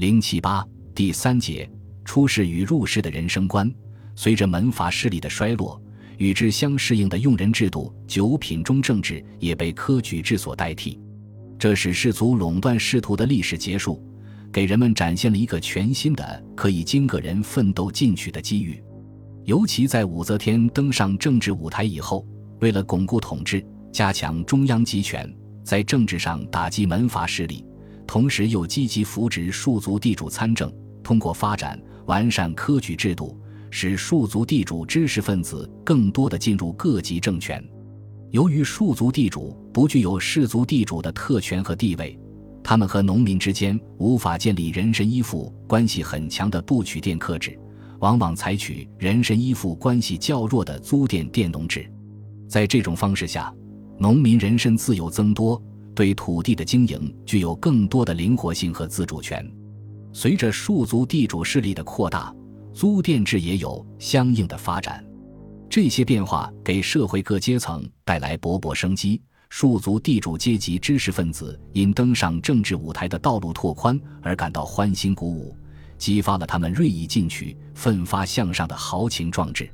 零七八第三节出世与入世的人生观。随着门阀势力的衰落，与之相适应的用人制度——九品中正制，也被科举制所代替。这使士族垄断仕途的历史结束，给人们展现了一个全新的可以经个人奋斗进取的机遇。尤其在武则天登上政治舞台以后，为了巩固统治。加强中央集权，在政治上打击门阀势力，同时又积极扶植庶族地主参政。通过发展完善科举制度，使庶族地主知识分子更多的进入各级政权。由于庶族地主不具有士族地主的特权和地位，他们和农民之间无法建立人身依附关系很强的不取佃客制，往往采取人身依附关系较弱的租佃佃农制。在这种方式下，农民人身自由增多，对土地的经营具有更多的灵活性和自主权。随着庶族地主势力的扩大，租佃制也有相应的发展。这些变化给社会各阶层带来勃勃生机。庶族地主阶级知识分子因登上政治舞台的道路拓宽而感到欢欣鼓舞，激发了他们锐意进取、奋发向上的豪情壮志。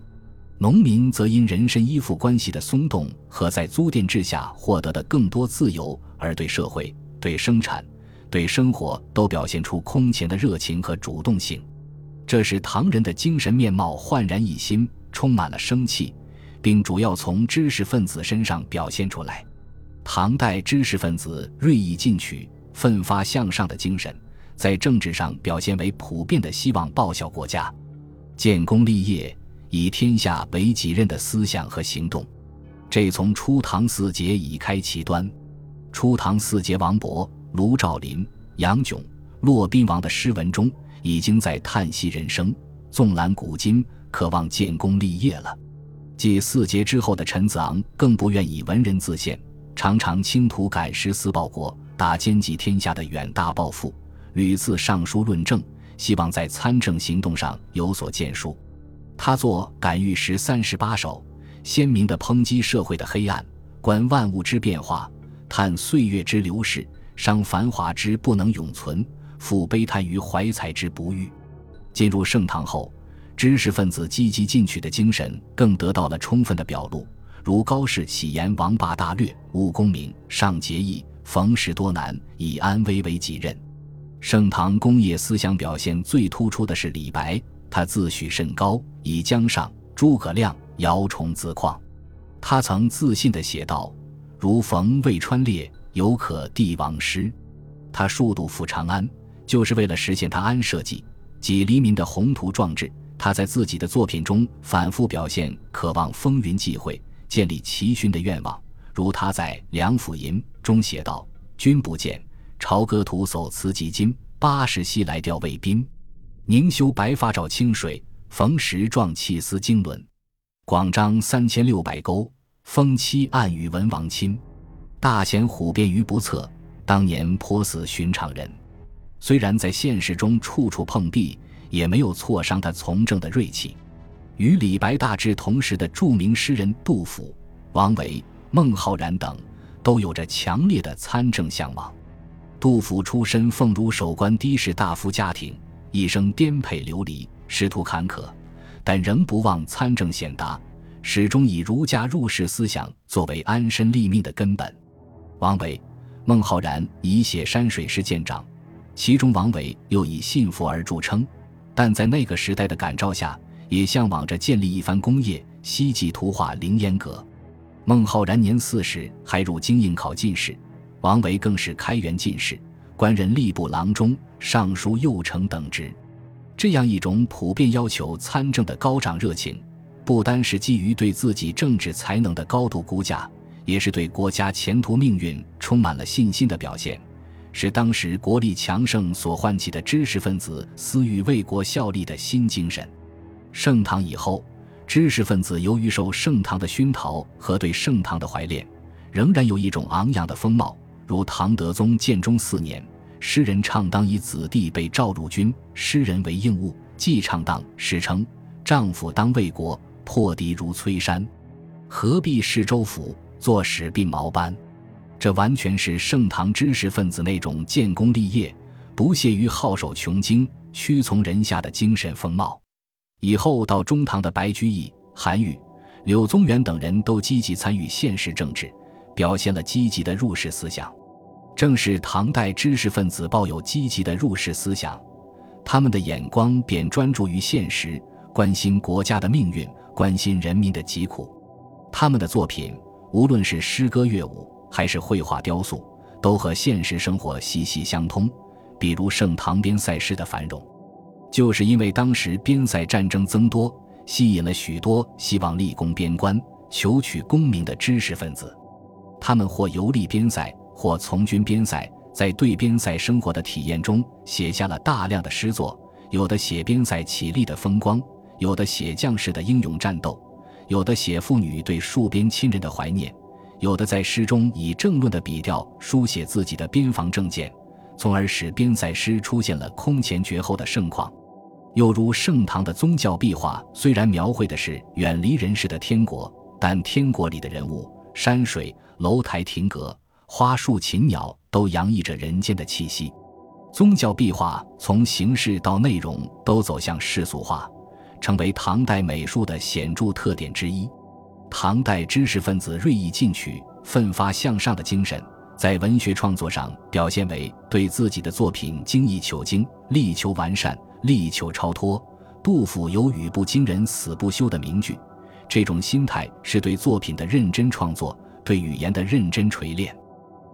农民则因人身依附关系的松动和在租佃制下获得的更多自由，而对社会、对生产、对生活都表现出空前的热情和主动性。这使唐人的精神面貌焕然一新，充满了生气，并主要从知识分子身上表现出来。唐代知识分子锐意进取、奋发向上的精神，在政治上表现为普遍的希望报效国家、建功立业。以天下为己任的思想和行动，这从初唐四杰已开其端。初唐四杰王勃、卢照邻、杨炯、骆宾王的诗文中，已经在叹息人生、纵览古今，渴望建功立业了。继四杰之后的陈子昂，更不愿以文人自限，常常倾图赶诗思报国、打兼济天下的远大抱负，屡次上书论政，希望在参政行动上有所建树。他作《感遇诗三十八首》，鲜明地抨击社会的黑暗，观万物之变化，叹岁月之流逝，伤繁华之不能永存，复悲叹于怀才之不遇。进入盛唐后，知识分子积极进取的精神更得到了充分的表露，如高适喜言王霸大略，务功名，尚节义，逢时多难，以安危为己任。盛唐工业思想表现最突出的是李白。他自诩甚高，以江上诸葛亮、姚崇自况。他曾自信地写道：“如逢渭川烈，犹可帝王师。”他数度赴长安，就是为了实现他安社稷、及黎民的宏图壮志。他在自己的作品中反复表现渴望风云际会、建立奇勋的愿望，如他在《梁甫吟》中写道：“君不见，朝歌徒叟辞及今，八十西来调卫兵。”宁修白发照清水，逢时壮气思经纶。广张三千六百钩，封期暗与文王亲。大贤虎变于不测，当年颇似寻常人。虽然在现实中处处碰壁，也没有挫伤他从政的锐气。与李白大致同时的著名诗人杜甫、王维、孟浩然等，都有着强烈的参政向往。杜甫出身凤如守关的士大夫家庭。一生颠沛流离，仕途坎坷，但仍不忘参政显达，始终以儒家入世思想作为安身立命的根本。王维、孟浩然以写山水诗见长，其中王维又以信佛而著称，但在那个时代的感召下，也向往着建立一番功业，希冀图画凌烟阁。孟浩然年四十还入京应考进士，王维更是开元进士。官任吏部郎中、尚书右丞等职，这样一种普遍要求参政的高涨热情，不单是基于对自己政治才能的高度估价，也是对国家前途命运充满了信心的表现，是当时国力强盛所唤起的知识分子思欲为国效力的新精神。盛唐以后，知识分子由于受盛唐的熏陶和对盛唐的怀恋，仍然有一种昂扬的风貌。如唐德宗建中四年，诗人唱当以子弟被召入军，诗人为应物，既唱当，史称丈夫当为国，破敌如摧山，何必事州府，作使鬓毛斑。这完全是盛唐知识分子那种建功立业、不屑于好守穷经、屈从人下的精神风貌。以后到中唐的白居易、韩愈、柳宗元等人都积极参与现实政治，表现了积极的入世思想。正是唐代知识分子抱有积极的入世思想，他们的眼光便专注于现实，关心国家的命运，关心人民的疾苦。他们的作品，无论是诗歌乐舞，还是绘画雕塑，都和现实生活息息相通。比如盛唐边塞诗的繁荣，就是因为当时边塞战争增多，吸引了许多希望立功边关、求取功名的知识分子，他们或游历边塞。或从军边塞，在对边塞生活的体验中，写下了大量的诗作。有的写边塞起立的风光，有的写将士的英勇战斗，有的写妇女对戍边亲人的怀念，有的在诗中以政论的笔调书写自己的边防政见，从而使边塞诗出现了空前绝后的盛况。又如盛唐的宗教壁画，虽然描绘的是远离人世的天国，但天国里的人物、山水、楼台亭阁。花树禽鸟都洋溢着人间的气息，宗教壁画从形式到内容都走向世俗化，成为唐代美术的显著特点之一。唐代知识分子锐意进取、奋发向上的精神，在文学创作上表现为对自己的作品精益求精、力求完善、力求超脱。杜甫有“语不惊人死不休”的名句，这种心态是对作品的认真创作，对语言的认真锤炼。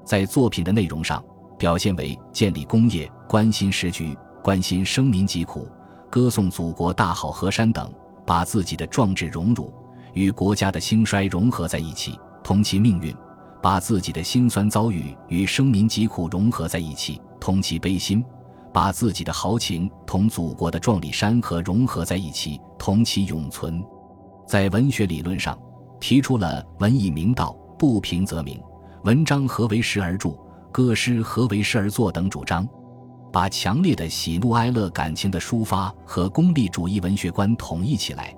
在作品的内容上，表现为建立功业、关心时局、关心生民疾苦、歌颂祖国大好河山等，把自己的壮志荣辱与国家的兴衰融合在一起，同其命运；把自己的辛酸遭遇与生民疾苦融合在一起，同其悲心；把自己的豪情同祖国的壮丽山河融合在一起，同其永存。在文学理论上，提出了“文以明道，不平则鸣”。文章何为时而著，歌诗何为时而作等主张，把强烈的喜怒哀乐感情的抒发和功利主义文学观统一起来，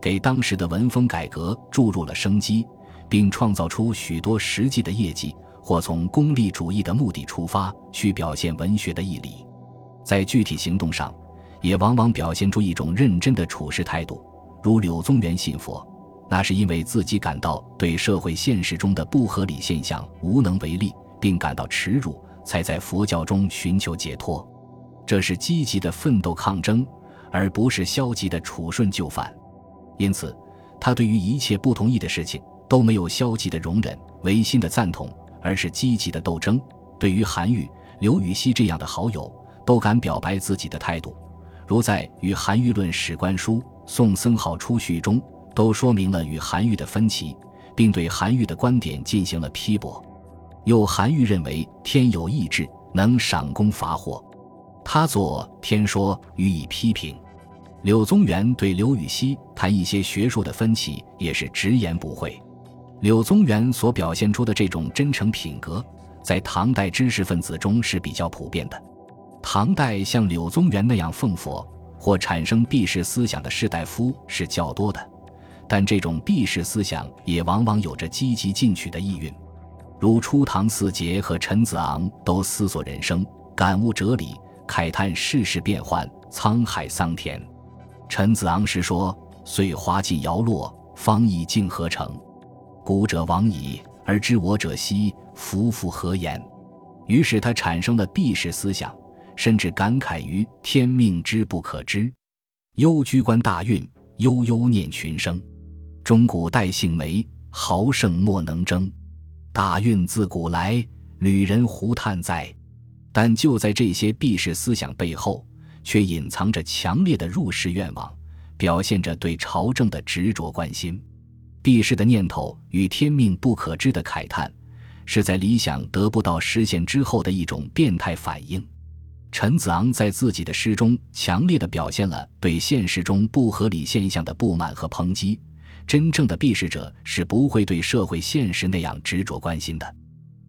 给当时的文风改革注入了生机，并创造出许多实际的业绩。或从功利主义的目的出发去表现文学的义理，在具体行动上，也往往表现出一种认真的处事态度，如柳宗元信佛。那是因为自己感到对社会现实中的不合理现象无能为力，并感到耻辱，才在佛教中寻求解脱。这是积极的奋斗抗争，而不是消极的处顺就范。因此，他对于一切不同意的事情都没有消极的容忍、违心的赞同，而是积极的斗争。对于韩愈、刘禹锡这样的好友，都敢表白自己的态度，如在《与韩愈论史官书·宋僧号出序》中。都说明了与韩愈的分歧，并对韩愈的观点进行了批驳。又韩愈认为天有意志，能赏功罚祸，他作《天说》予以批评。柳宗元对刘禹锡谈一些学术的分歧，也是直言不讳。柳宗元所表现出的这种真诚品格，在唐代知识分子中是比较普遍的。唐代像柳宗元那样奉佛或产生避世思想的士大夫是较多的。但这种避世思想也往往有着积极进取的意蕴，如初唐四杰和陈子昂都思索人生、感悟哲理、慨叹世事变幻、沧海桑田。陈子昂时说：“岁华尽摇落，方以静何成？古者往矣，而知我者希，夫复何言？”于是他产生了避世思想，甚至感慨于天命之不可知，忧居关大运，悠悠念群生。中古代姓梅，豪盛莫能争。大运自古来，旅人胡叹在。但就在这些避世思想背后，却隐藏着强烈的入世愿望，表现着对朝政的执着关心。避世的念头与天命不可知的慨叹，是在理想得不到实现之后的一种变态反应。陈子昂在自己的诗中，强烈的表现了对现实中不合理现象的不满和抨击。真正的避世者是不会对社会现实那样执着关心的，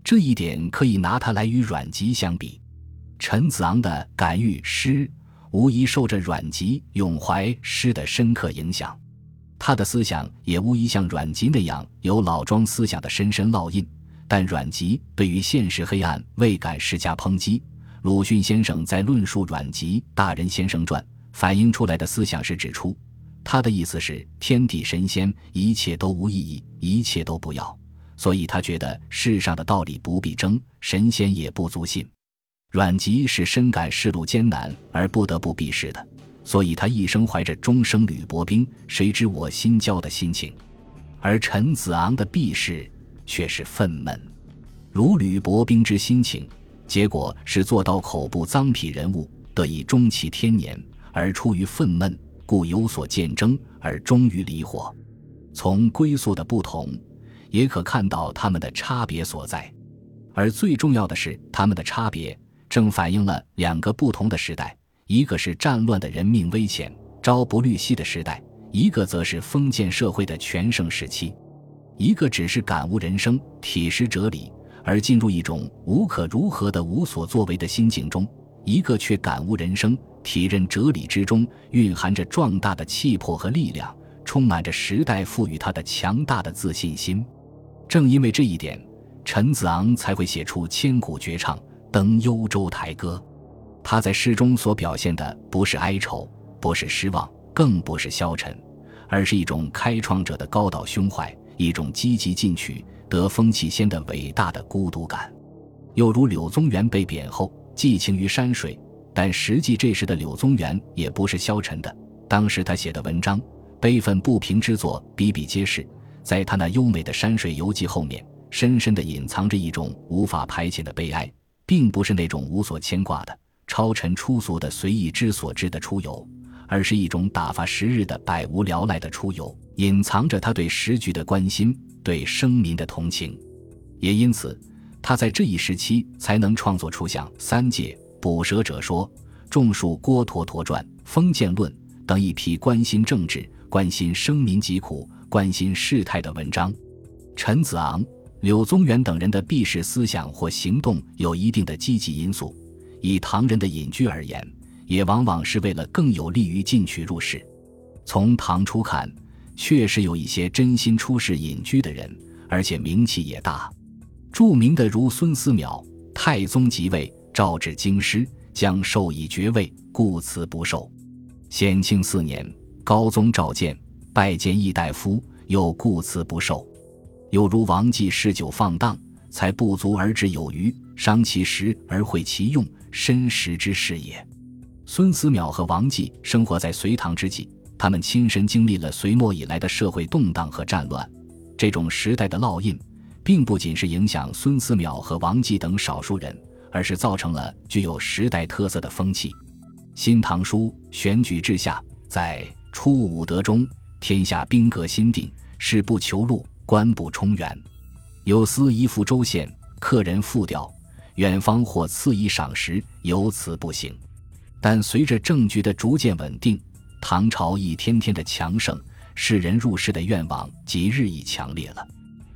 这一点可以拿他来与阮籍相比。陈子昂的感遇诗，无疑受着阮籍咏怀诗的深刻影响，他的思想也无疑像阮籍那样有老庄思想的深深烙印。但阮籍对于现实黑暗未敢施加抨击，鲁迅先生在论述阮籍《大人先生传》反映出来的思想时指出，他的意思是天地神仙一切都无意义，一切都不要，所以他觉得世上的道理不必争，神仙也不足信。阮籍是深感世路艰难而不得不避世的，所以他一生怀着终生履薄冰，谁知我心焦的心情。而陈子昂的避世却是愤懑，如履薄冰之心情，结果是做到口不脏癖人物得以终其天年，而出于愤懑，故有所见争，而终于离火。从归宿的不同，也可看到他们的差别所在。而最重要的是，他们的差别正反映了两个不同的时代：一个是战乱的人命危险、朝不虑夕的时代。一个则是封建社会的全盛时期，一个只是感悟人生、体识哲理而进入一种无可如何的无所作为的心境中；一个却感悟人生、体认哲理之中蕴含着壮大的气魄和力量，充满着时代赋予他的强大的自信心。正因为这一点，陈子昂才会写出千古绝唱《登幽州台歌》。他在诗中所表现的不是哀愁，不是失望。更不是消沉，而是一种开创者的高岛胸怀，一种积极进取、得风气先的伟大的孤独感。又如柳宗元被贬后，寄情于山水，但实际这时的柳宗元也不是消沉的。当时他写的文章，悲愤不平之作比比皆是。在他那优美的山水游记后面，深深地隐藏着一种无法排遣的悲哀，并不是那种无所牵挂的超尘出俗的随意之所至的出游。而是一种打发时日的百无聊赖的出游，隐藏着他对时局的关心，对生民的同情。也因此，他在这一时期才能创作出像《三界》《捕蛇者说》《种树郭橐驼传》《封建论》等一批关心政治、关心生民疾苦、关心事态的文章。陈子昂、柳宗元等人的避世思想或行动有一定的积极因素，以唐人的隐居而言。也往往是为了更有利于进取入世。从唐初看，确实有一些真心出世隐居的人，而且名气也大。著名的如孙思邈，太宗即位，诏至京师，将授以爵位，故辞不受。显庆四年，高宗召见，拜见议大夫，又故辞不受。又如王继嗜酒放荡，才不足而止有余，伤其时而毁其用，身时之事也。孙思邈和王继生活在隋唐之际，他们亲身经历了隋末以来的社会动荡和战乱。这种时代的烙印，并不仅是影响孙思邈和王继等少数人，而是造成了具有时代特色的风气。《新唐书·选举制下》在初武德中，天下兵革新定，事不求禄，官不充员。有司一赴州县，客人复调，远方或赐以赏识，由此不行。但随着政局的逐渐稳定，唐朝一天天的强盛，世人入仕的愿望即日益强烈了。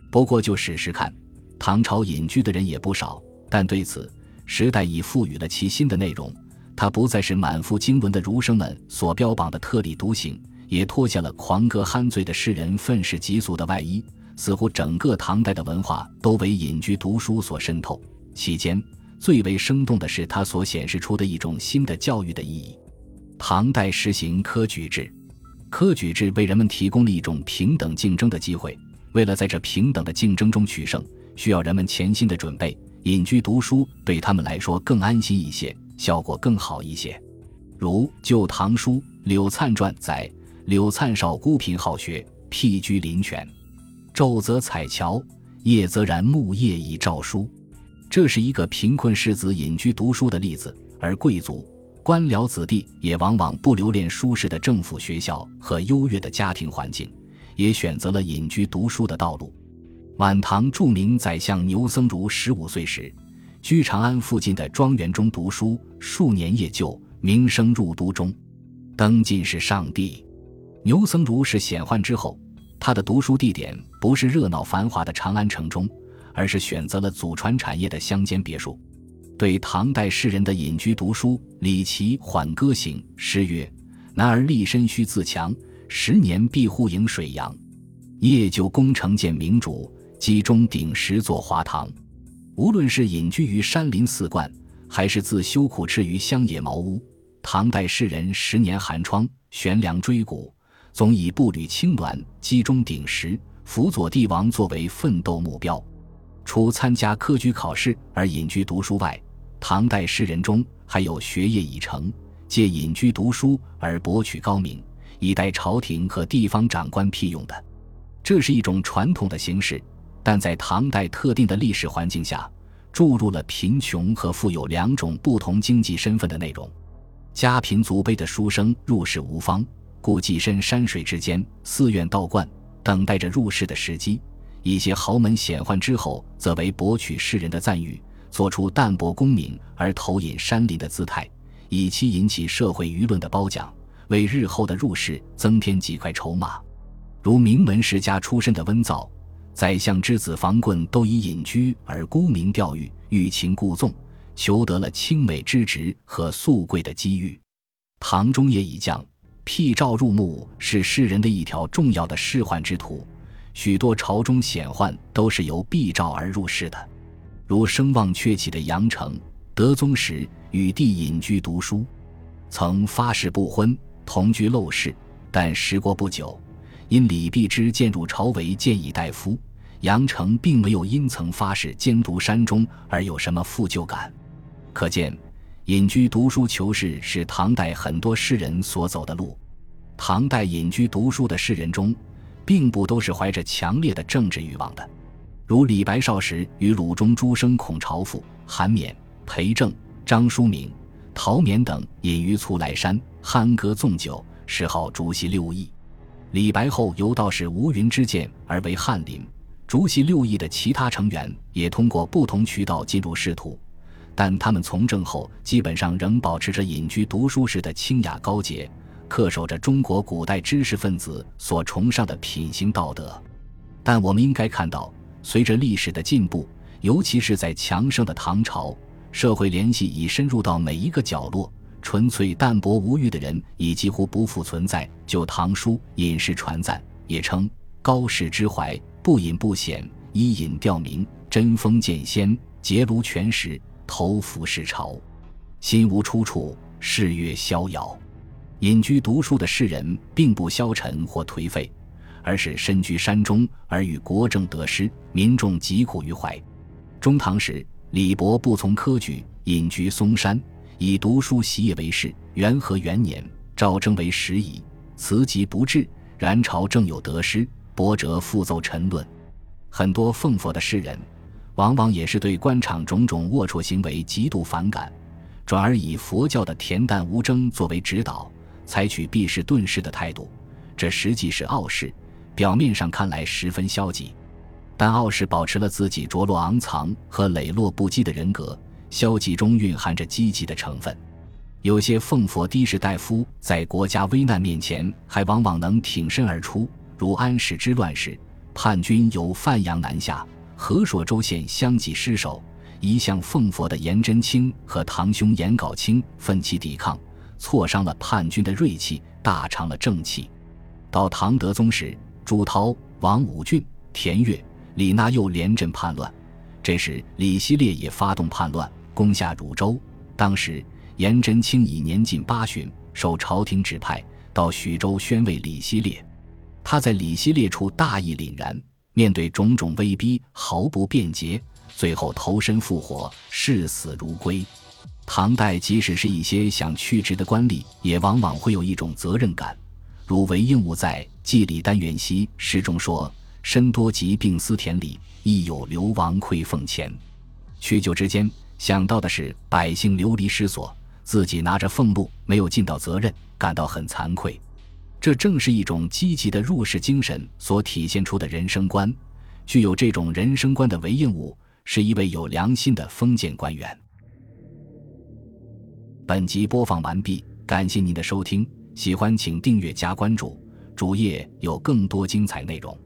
不过就史实看，唐朝隐居的人也不少，但对此时代已赋予了其新的内容。它不再是满腹经纶的儒生们所标榜的特立独行，也脱下了狂歌酣醉的诗人愤世嫉俗的外衣。似乎整个唐代的文化都为隐居读书所渗透，期间。最为生动的是，它所显示出的一种新的教育的意义。唐代实行科举制，科举制为人们提供了一种平等竞争的机会。为了在这平等的竞争中取胜，需要人们潜心的准备。隐居读书对他们来说更安心一些，效果更好一些。如《旧唐书·柳灿传》载：柳灿少孤贫好学，僻居林泉，昼则采樵，夜则燃木叶以照书。这是一个贫困士子隐居读书的例子，而贵族、官僚子弟也往往不留恋舒适的政府学校和优越的家庭环境，也选择了隐居读书的道路。晚唐著名宰相牛僧孺十五岁时，居长安附近的庄园中读书，数年夜就，名声入都中，登进士上帝。牛僧孺是显宦之后，他的读书地点不是热闹繁华的长安城中。而是选择了祖传产业的乡间别墅。对唐代士人的隐居读书，李琦《缓歌行》诗曰：“男儿立身须自强，十年必护迎水阳。夜就功成见明主，集中鼎食坐华堂。”无论是隐居于山林寺观，还是自修苦吃于乡野茅屋？唐代诗人十年寒窗，悬梁追谷，总以步履轻峦，击中顶石，辅佐帝王作为奋斗目标。除参加科举考试而隐居读书外，唐代诗人中还有学业已成，借隐居读书而博取高明，以待朝廷和地方长官聘用的。这是一种传统的形式，但在唐代特定的历史环境下，注入了贫穷和富有两种不同经济身份的内容。家贫族卑的书生入世无方，故寄身山水之间，寺院道观，等待着入世的时机。一些豪门显宦之后，则为博取世人的赞誉，做出淡泊功名而投隐山林的姿态，以期引起社会舆论的褒奖，为日后的入世增添几块筹码。如名门世家出身的温造，宰相之子房棍都以隐居而沽名钓誉，欲擒故纵，求得了清美之职和素贵的机遇。唐中叶已降，辟诏入墓是世人的一条重要的仕宦之途。许多朝中显宦都是由避诏而入仕的，如声望鹊起的杨成，德宗时与帝隐居读书，曾发誓不婚，同居陋室。但时过不久，因李弼之渐入朝为谏议大夫，杨成并没有因曾发誓兼读山中而有什么负疚感。可见，隐居读书求仕是唐代很多诗人所走的路。唐代隐居读书的诗人中，并不都是怀着强烈的政治欲望的，如李白少时与鲁中诸生孔朝父、韩冕、裴政、张叔明、陶勉等隐于徂徕山，酣歌纵酒，谥号竹溪六艺。李白后由道士吴云之荐而为翰林，竹溪六义的其他成员也通过不同渠道进入仕途，但他们从政后基本上仍保持着隐居读书时的清雅高洁。恪守着中国古代知识分子所崇尚的品行道德，但我们应该看到，随着历史的进步，尤其是在强盛的唐朝，社会联系已深入到每一个角落，纯粹淡泊无欲的人已几乎不复存在。就《唐书·隐士传赞》也称：“高士之怀，不隐不显，依隐吊名，针锋见先，结庐全石，投服世朝，心无出处，事月逍遥。”隐居读书的士人并不消沉或颓废，而是身居山中而与国政得失，民众疾苦于怀。中唐时，李博不从科举，隐居嵩山，以读书习业为事。元和元年，赵征为时矣，辞疾不至，然朝政有得失，博者复奏陈论。很多奉佛的诗人，往往也是对官场种种龌龊行为极度反感，转而以佛教的恬淡无争作为指导。采取避世遁世的态度，这实际是傲世。表面上看来十分消极，但傲世保持了自己着落昂藏和磊落不羁的人格，消极中蕴含着积极的成分。有些奉佛的士大夫在国家危难面前，还往往能挺身而出。如安史之乱时，叛军由范阳南下，河朔州县相继失守，一向奉佛的颜真卿和堂兄颜杲卿奋起抵抗。挫伤了叛军的锐气，大伤了正气。到唐德宗时，朱涛、王武俊、田悦、李纳又连阵叛乱。这时，李希烈也发动叛乱，攻下汝州。当时，颜真卿已年近八旬，受朝廷指派到徐州宣慰李希烈。他在李希烈处大义凛然，面对种种威逼，毫不辩解，最后投身复活，视死如归。唐代，即使是一些想去职的官吏，也往往会有一种责任感，如韦应物在《祭礼单元析》诗中说：“身多疾病思田里，亦有流亡馈奉前。”去就之间，想到的是百姓流离失所，自己拿着俸禄没有尽到责任，感到很惭愧。这正是一种积极的入世精神所体现出的人生观。具有这种人生观的韦应物，是一位有良心的封建官员。本集播放完毕，感谢您的收听，喜欢请订阅加关注，主页有更多精彩内容。